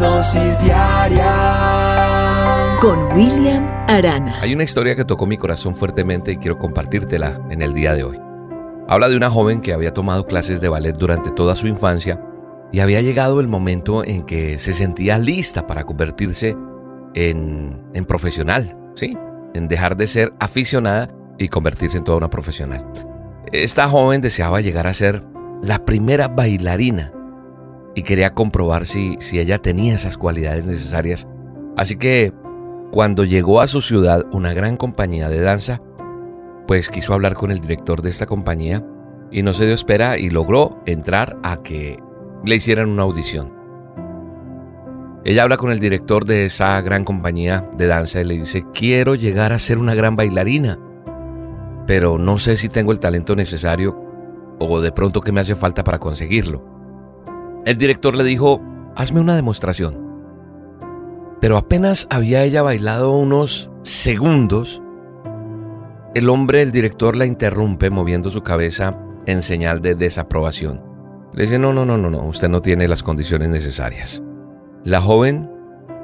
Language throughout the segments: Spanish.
dosis diaria con William Arana. Hay una historia que tocó mi corazón fuertemente y quiero compartírtela en el día de hoy. Habla de una joven que había tomado clases de ballet durante toda su infancia y había llegado el momento en que se sentía lista para convertirse en, en profesional, ¿sí? En dejar de ser aficionada y convertirse en toda una profesional. Esta joven deseaba llegar a ser la primera bailarina y quería comprobar si, si ella tenía esas cualidades necesarias. Así que cuando llegó a su ciudad una gran compañía de danza, pues quiso hablar con el director de esta compañía y no se dio espera y logró entrar a que le hicieran una audición. Ella habla con el director de esa gran compañía de danza y le dice, quiero llegar a ser una gran bailarina, pero no sé si tengo el talento necesario o de pronto qué me hace falta para conseguirlo. El director le dijo, hazme una demostración. Pero apenas había ella bailado unos segundos, el hombre, el director, la interrumpe moviendo su cabeza en señal de desaprobación. Le dice, no, no, no, no, no, usted no tiene las condiciones necesarias. La joven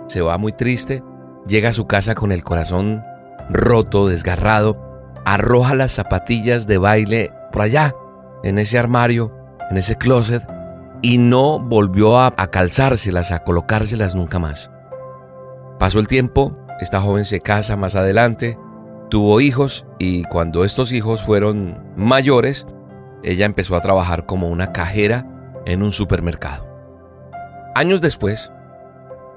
se va muy triste, llega a su casa con el corazón roto, desgarrado, arroja las zapatillas de baile por allá, en ese armario, en ese closet, y no volvió a, calzárselas, a colocárselas nunca más. Pasó el tiempo, esta joven se casa más adelante, tuvo hijos y cuando estos hijos fueron mayores, ella empezó a trabajar como una cajera en un supermercado. Años después,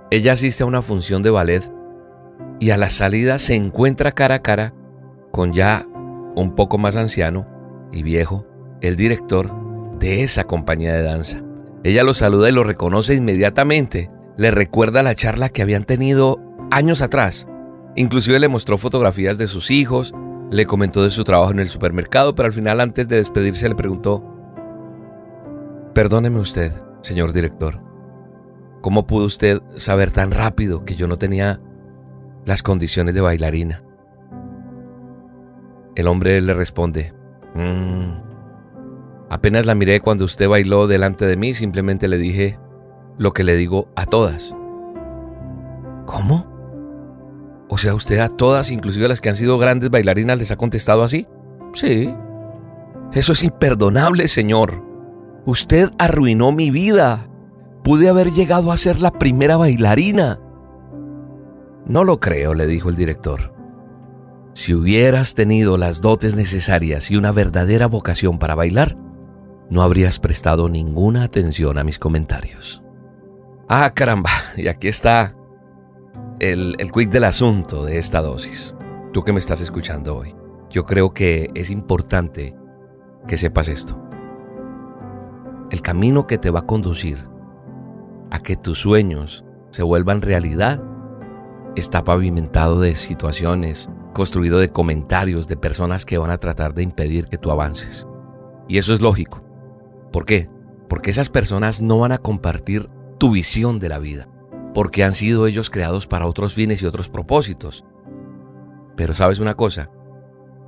ella asiste a una función de ballet y a la salida se encuentra cara a cara con ya un poco más anciano y viejo, el director de esa compañía de danza. Ella lo saluda y lo reconoce inmediatamente. Le recuerda la charla que habían tenido años atrás. Inclusive le mostró fotografías de sus hijos, le comentó de su trabajo en el supermercado, pero al final antes de despedirse le preguntó, Perdóneme usted, señor director, ¿cómo pudo usted saber tan rápido que yo no tenía las condiciones de bailarina? El hombre le responde, mmm, Apenas la miré cuando usted bailó delante de mí, simplemente le dije lo que le digo a todas. ¿Cómo? O sea, usted a todas, inclusive a las que han sido grandes bailarinas, les ha contestado así. Sí. Eso es imperdonable, señor. Usted arruinó mi vida. Pude haber llegado a ser la primera bailarina. No lo creo, le dijo el director. Si hubieras tenido las dotes necesarias y una verdadera vocación para bailar, no habrías prestado ninguna atención a mis comentarios. Ah, caramba, y aquí está el, el quick del asunto de esta dosis. Tú que me estás escuchando hoy, yo creo que es importante que sepas esto. El camino que te va a conducir a que tus sueños se vuelvan realidad está pavimentado de situaciones, construido de comentarios de personas que van a tratar de impedir que tú avances. Y eso es lógico. ¿Por qué? Porque esas personas no van a compartir tu visión de la vida, porque han sido ellos creados para otros fines y otros propósitos. Pero sabes una cosa,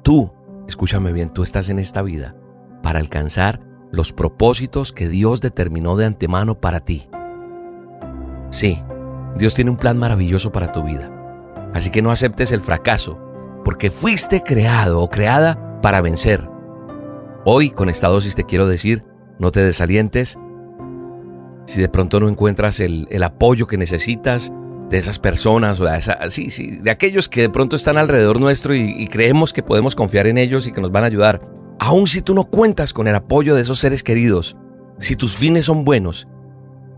tú, escúchame bien, tú estás en esta vida para alcanzar los propósitos que Dios determinó de antemano para ti. Sí, Dios tiene un plan maravilloso para tu vida. Así que no aceptes el fracaso, porque fuiste creado o creada para vencer. Hoy con esta dosis te quiero decir no te desalientes. Si de pronto no encuentras el, apoyo que necesitas de esas personas o de, sí, sí, de aquellos que de pronto están alrededor nuestro y, y creemos que podemos confiar en ellos y que nos van a ayudar, aun si tú no cuentas con el apoyo de esos seres queridos, si tus fines son buenos,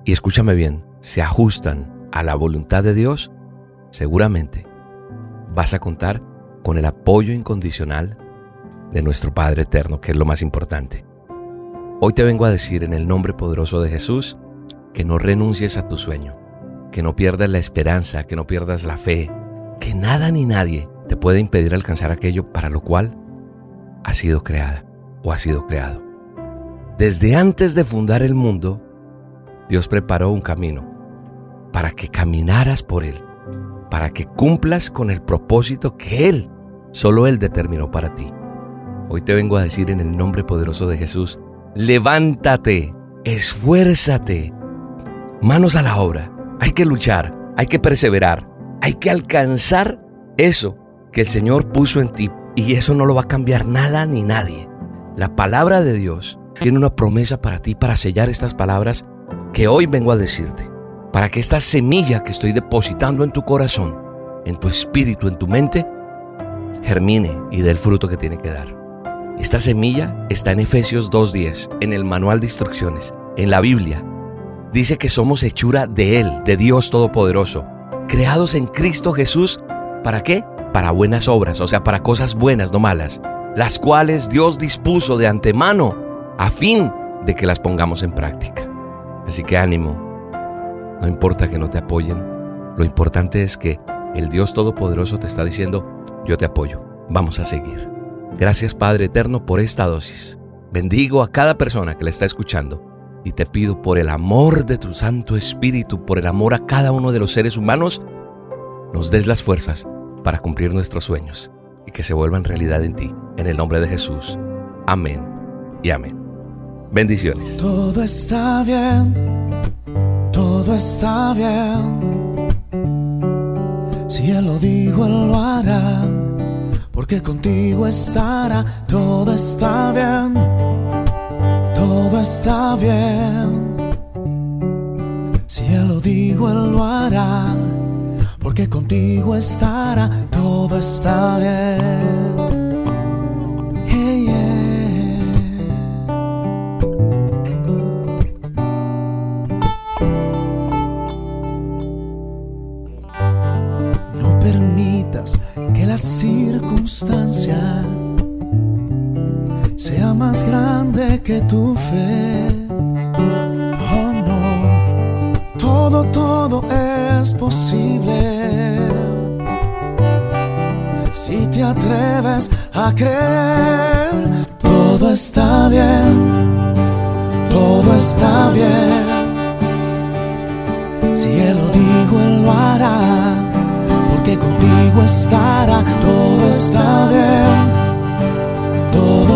y escúchame bien, se ajustan a la voluntad de Dios, seguramente vas a contar con el apoyo incondicional de nuestro Padre Eterno, que es lo más importante. Hoy te vengo a decir en el nombre poderoso de Jesús que no renuncies a tu sueño, que no pierdas la esperanza, que no pierdas la fe, que nada ni nadie te puede impedir alcanzar aquello para lo cual has sido creada o has sido creado. Desde antes de fundar el mundo, Dios preparó un camino para que caminaras por él, para que cumplas con el propósito que Él, solo Él determinó para ti. Hoy te vengo a decir en el nombre poderoso de Jesús, levántate, esfuérzate, manos a la obra, hay que luchar, hay que perseverar, hay que alcanzar eso que el Señor puso en ti y eso no lo va a cambiar nada ni nadie. La palabra de Dios tiene una promesa para ti para sellar estas palabras que hoy vengo a decirte, para que esta semilla que estoy depositando en tu corazón, en tu espíritu, en tu mente, germine y dé el fruto que tiene que dar. Esta semilla está en Efesios 2.10, en el manual de instrucciones, en la Biblia. Dice que somos hechura de Él, de Dios Todopoderoso, creados en Cristo Jesús. ¿Para qué? Para buenas obras, o sea, para cosas buenas, no malas, las cuales Dios dispuso de antemano a fin de que las pongamos en práctica. Así que ánimo, no importa que no te apoyen, lo importante es que el Dios Todopoderoso te está diciendo, yo te apoyo, vamos a seguir. Gracias Padre Eterno por esta dosis. Bendigo a cada persona que la está escuchando y te pido por el amor de tu Santo Espíritu, por el amor a cada uno de los seres humanos, nos des las fuerzas para cumplir nuestros sueños y que se vuelvan realidad en ti. En el nombre de Jesús. Amén y amén. Bendiciones. Todo está bien, todo está bien. Si Él lo dijo, Él lo hará. Porque contigo estará, todo está bien, todo está bien. Si Él lo dijo, Él lo hará. Porque contigo estará, todo está bien. Sea más grande que tu fe. Oh no, todo, todo es posible. Si te atreves a creer, todo está bien, todo está bien. Si Él lo dijo, Él lo hará porque contigo estará, todo está bien,